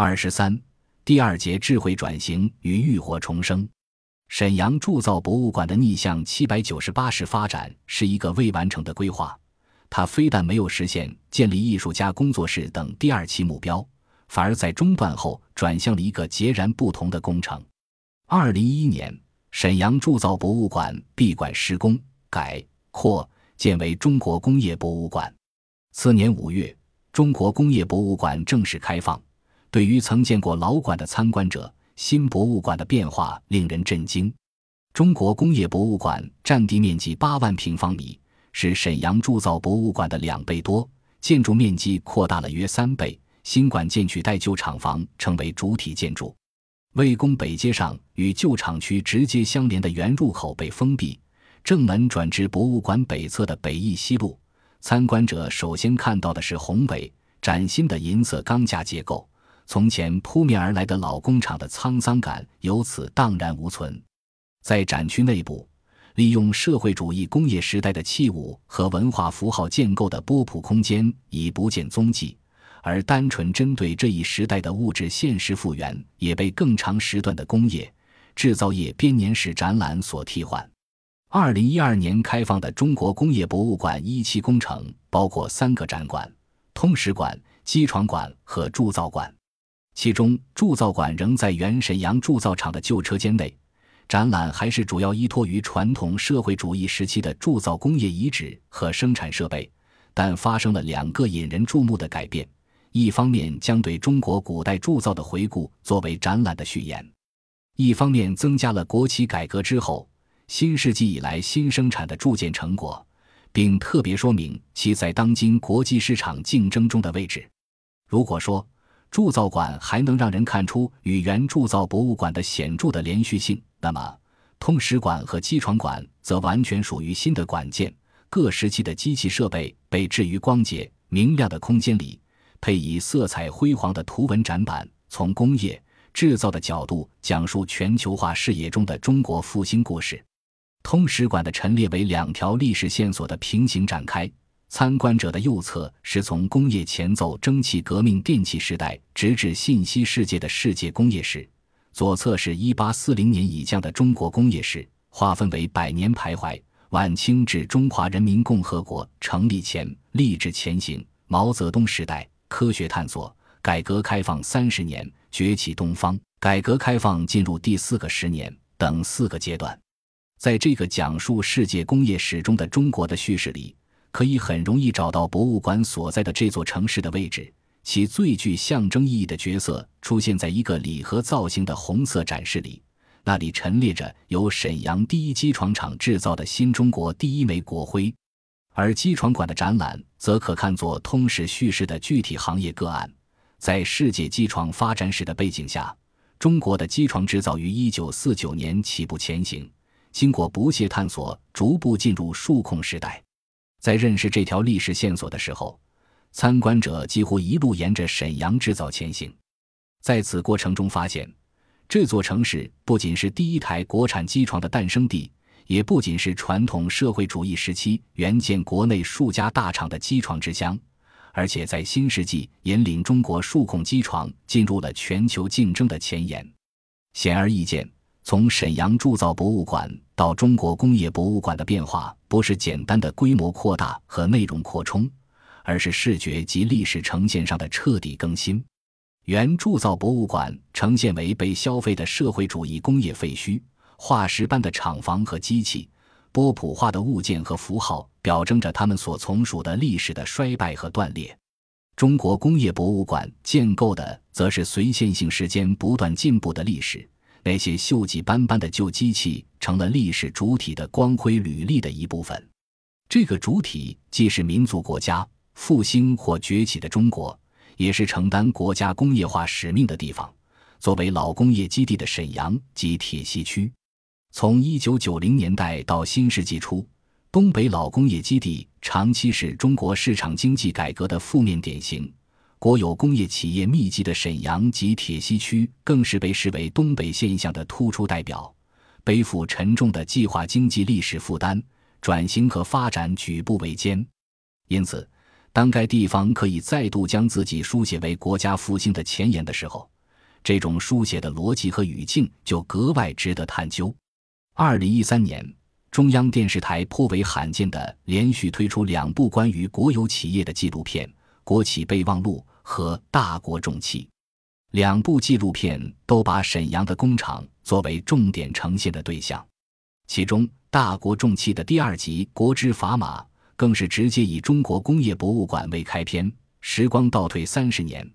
二十三，第二节智慧转型与浴火重生。沈阳铸造博物馆的逆向七百九十八式发展是一个未完成的规划，它非但没有实现建立艺术家工作室等第二期目标，反而在中断后转向了一个截然不同的工程。二零一一年，沈阳铸造博物馆闭馆施工改扩建为中国工业博物馆。次年五月，中国工业博物馆正式开放。对于曾见过老馆的参观者，新博物馆的变化令人震惊。中国工业博物馆占地面积八万平方米，是沈阳铸造博物馆的两倍多，建筑面积扩大了约三倍。新馆建取代旧厂房，成为主体建筑。魏公北街上与旧厂区直接相连的原入口被封闭，正门转至博物馆北侧的北翼西路。参观者首先看到的是宏伟崭新的银色钢架结构。从前扑面而来的老工厂的沧桑感由此荡然无存。在展区内部，利用社会主义工业时代的器物和文化符号建构的波普空间已不见踪迹，而单纯针对这一时代的物质现实复原也被更长时段的工业制造业编年史展览所替换。二零一二年开放的中国工业博物馆一期工程包括三个展馆：通史馆、机床馆和铸造馆。其中，铸造馆仍在原沈阳铸造厂的旧车间内，展览还是主要依托于传统社会主义时期的铸造工业遗址和生产设备，但发生了两个引人注目的改变：一方面将对中国古代铸造的回顾作为展览的序言；一方面增加了国企改革之后新世纪以来新生产的铸件成果，并特别说明其在当今国际市场竞争中的位置。如果说，铸造馆还能让人看出与原铸造博物馆的显著的连续性，那么通史馆和机床馆则完全属于新的馆建。各时期的机器设备被置于光洁明亮的空间里，配以色彩辉煌的图文展板，从工业制造的角度讲述全球化视野中的中国复兴故事。通史馆的陈列为两条历史线索的平行展开。参观者的右侧是从工业前奏蒸汽革命电气时代直至信息世界的世界工业史，左侧是一八四零年以降的中国工业史，划分为百年徘徊、晚清至中华人民共和国成立前、立志前行、毛泽东时代、科学探索、改革开放三十年、崛起东方、改革开放进入第四个十年等四个阶段。在这个讲述世界工业史中的中国的叙事里。可以很容易找到博物馆所在的这座城市的位置，其最具象征意义的角色出现在一个礼盒造型的红色展示里，那里陈列着由沈阳第一机床厂制造的新中国第一枚国徽，而机床馆的展览则可看作通史叙事的具体行业个案。在世界机床发展史的背景下，中国的机床制造于1949年起步前行，经过不懈探索，逐步进入数控时代。在认识这条历史线索的时候，参观者几乎一路沿着沈阳制造前行。在此过程中，发现这座城市不仅是第一台国产机床的诞生地，也不仅是传统社会主义时期援建国内数家大厂的机床之乡，而且在新世纪引领中国数控机床进入了全球竞争的前沿。显而易见。从沈阳铸造博物馆到中国工业博物馆的变化，不是简单的规模扩大和内容扩充，而是视觉及历史呈现上的彻底更新。原铸造博物馆呈现为被消费的社会主义工业废墟，化石般的厂房和机器，波普化的物件和符号，表征着他们所从属的历史的衰败和断裂。中国工业博物馆建构的，则是随线性时间不断进步的历史。那些锈迹斑斑的旧机器成了历史主体的光辉履历的一部分。这个主体既是民族国家复兴或崛起的中国，也是承担国家工业化使命的地方。作为老工业基地的沈阳及铁西区，从一九九零年代到新世纪初，东北老工业基地长期是中国市场经济改革的负面典型。国有工业企业密集的沈阳及铁西区，更是被视为东北现象的突出代表，背负沉重的计划经济历史负担，转型和发展举步维艰。因此，当该地方可以再度将自己书写为国家复兴的前沿的时候，这种书写的逻辑和语境就格外值得探究。二零一三年，中央电视台颇为罕见地连续推出两部关于国有企业的纪录片《国企备忘录》和《大国重器》。两部纪录片都把沈阳的工厂作为重点呈现的对象，其中《大国重器》的第二集《国之砝码》更是直接以中国工业博物馆为开篇。时光倒退三十年，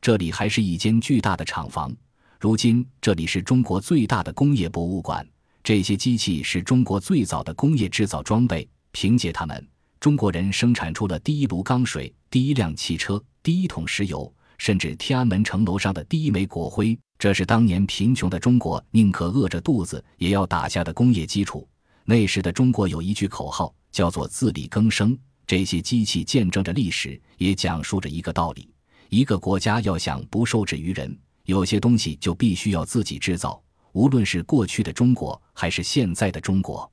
这里还是一间巨大的厂房，如今这里是中国最大的工业博物馆。这些机器是中国最早的工业制造装备，凭借它们，中国人生产出了第一炉钢水、第一辆汽车、第一桶石油。甚至天安门城楼上的第一枚国徽，这是当年贫穷的中国宁可饿着肚子也要打下的工业基础。那时的中国有一句口号，叫做“自力更生”。这些机器见证着历史，也讲述着一个道理：一个国家要想不受制于人，有些东西就必须要自己制造。无论是过去的中国，还是现在的中国，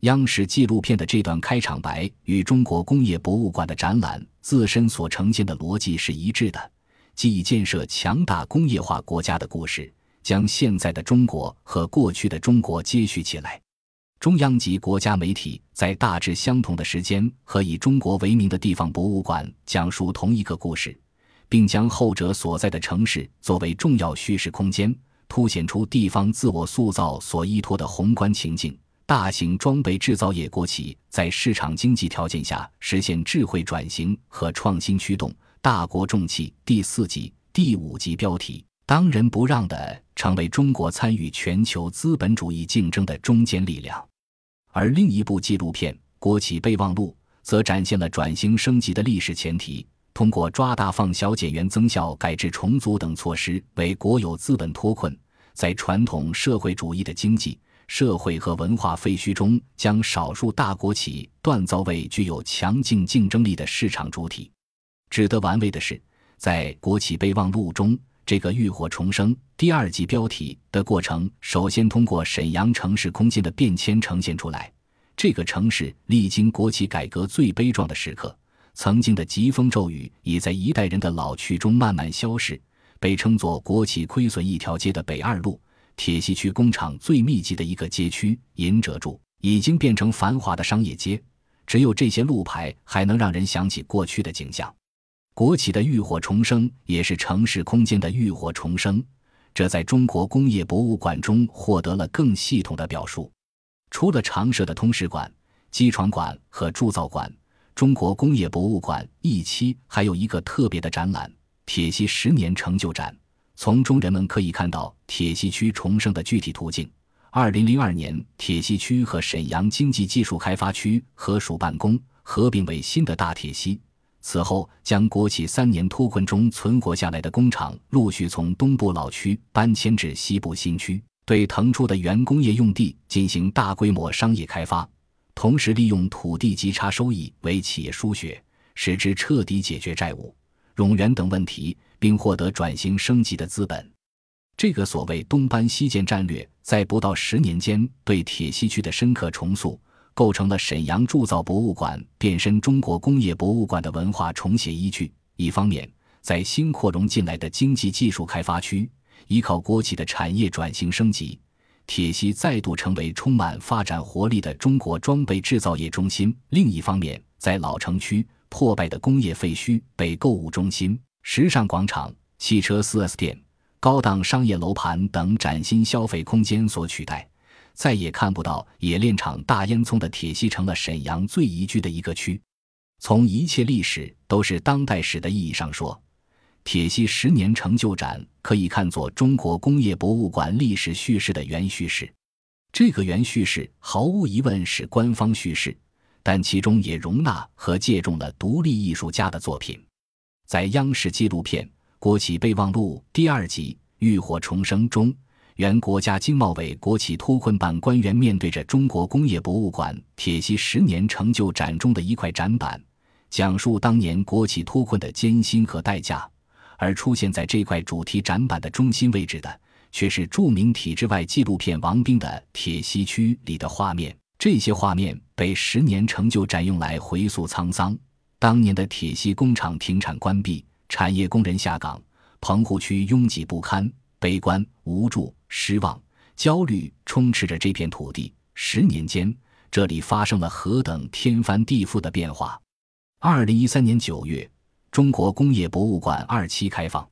央视纪录片的这段开场白与中国工业博物馆的展览自身所呈现的逻辑是一致的。即以建设强大工业化国家的故事，将现在的中国和过去的中国接续起来。中央及国家媒体在大致相同的时间和以中国为名的地方博物馆讲述同一个故事，并将后者所在的城市作为重要叙事空间，凸显出地方自我塑造所依托的宏观情境。大型装备制造业国企在市场经济条件下实现智慧转型和创新驱动。大国重器第四集第五集标题：当仁不让地成为中国参与全球资本主义竞争的中坚力量。而另一部纪录片《国企备忘录》则展现了转型升级的历史前提，通过抓大放小、减员增效、改制重组等措施，为国有资本脱困，在传统社会主义的经济社会和文化废墟中，将少数大国企锻造为具有强劲竞争力的市场主体。值得玩味的是，在《国企备忘录》中，这个浴火重生第二季标题的过程，首先通过沈阳城市空间的变迁呈现出来。这个城市历经国企改革最悲壮的时刻，曾经的疾风骤雨已在一代人的老去中慢慢消逝。被称作国企亏损一条街的北二路，铁西区工厂最密集的一个街区银者住，已经变成繁华的商业街。只有这些路牌，还能让人想起过去的景象。国企的浴火重生也是城市空间的浴火重生，这在中国工业博物馆中获得了更系统的表述。除了常设的通识馆、机床馆和铸造馆，中国工业博物馆一期还有一个特别的展览——铁西十年成就展。从中人们可以看到铁西区重生的具体途径。二零零二年，铁西区和沈阳经济技术开发区合署办公，合并为新的大铁西。此后，将国企三年脱困中存活下来的工厂陆续从东部老区搬迁至西部新区，对腾出的原工业用地进行大规模商业开发，同时利用土地极差收益为企业输血，使之彻底解决债务、冗员等问题，并获得转型升级的资本。这个所谓“东搬西建”战略，在不到十年间对铁西区的深刻重塑。构成了沈阳铸造博物馆变身中国工业博物馆的文化重写依据。一方面，在新扩容进来的经济技术开发区，依靠国企的产业转型升级，铁西再度成为充满发展活力的中国装备制造业中心；另一方面，在老城区破败的工业废墟被购物中心、时尚广场、汽车 4S 店、高档商业楼盘等崭新消费空间所取代。再也看不到冶炼厂大烟囱的铁西，成了沈阳最宜居的一个区。从一切历史都是当代史的意义上说，铁西十年成就展可以看作中国工业博物馆历史叙事的原叙事。这个原叙事毫无疑问是官方叙事，但其中也容纳和借重了独立艺术家的作品。在央视纪录片《国企备忘录》第二集《浴火重生》中。原国家经贸委国企脱困办官员面对着中国工业博物馆铁西十年成就展中的一块展板，讲述当年国企脱困的艰辛和代价。而出现在这块主题展板的中心位置的，却是著名体制外纪录片王兵的《铁西区》里的画面。这些画面被十年成就展用来回溯沧桑，当年的铁西工厂停产关闭，产业工人下岗，棚户区拥挤不堪，悲观、无助、失望、焦虑充斥着这片土地。十年间，这里发生了何等天翻地覆的变化！二零一三年九月，中国工业博物馆二期开放，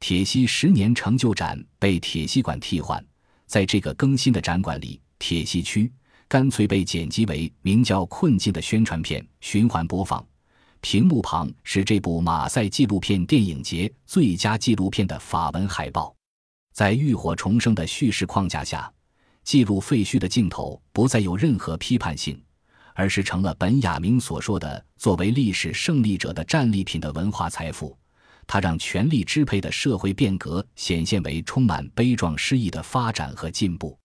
铁西十年成就展被铁西馆替换。在这个更新的展馆里，铁西区干脆被剪辑为名叫《困境》的宣传片，循环播放。屏幕旁是这部马赛纪录片电影节最佳纪录片的法文海报。在浴火重生的叙事框架下。记录废墟的镜头不再有任何批判性，而是成了本雅明所说的作为历史胜利者的战利品的文化财富。它让权力支配的社会变革显现为充满悲壮诗意的发展和进步。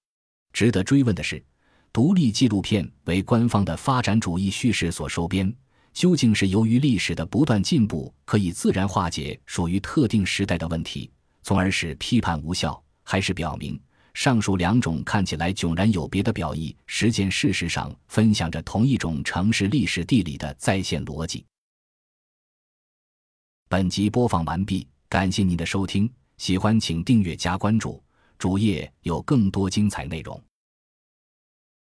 值得追问的是，独立纪录片为官方的发展主义叙事所收编，究竟是由于历史的不断进步可以自然化解属于特定时代的问题，从而使批判无效，还是表明？上述两种看起来迥然有别的表意，实践事实上分享着同一种城市历史地理的再现逻辑。本集播放完毕，感谢您的收听，喜欢请订阅加关注，主页有更多精彩内容。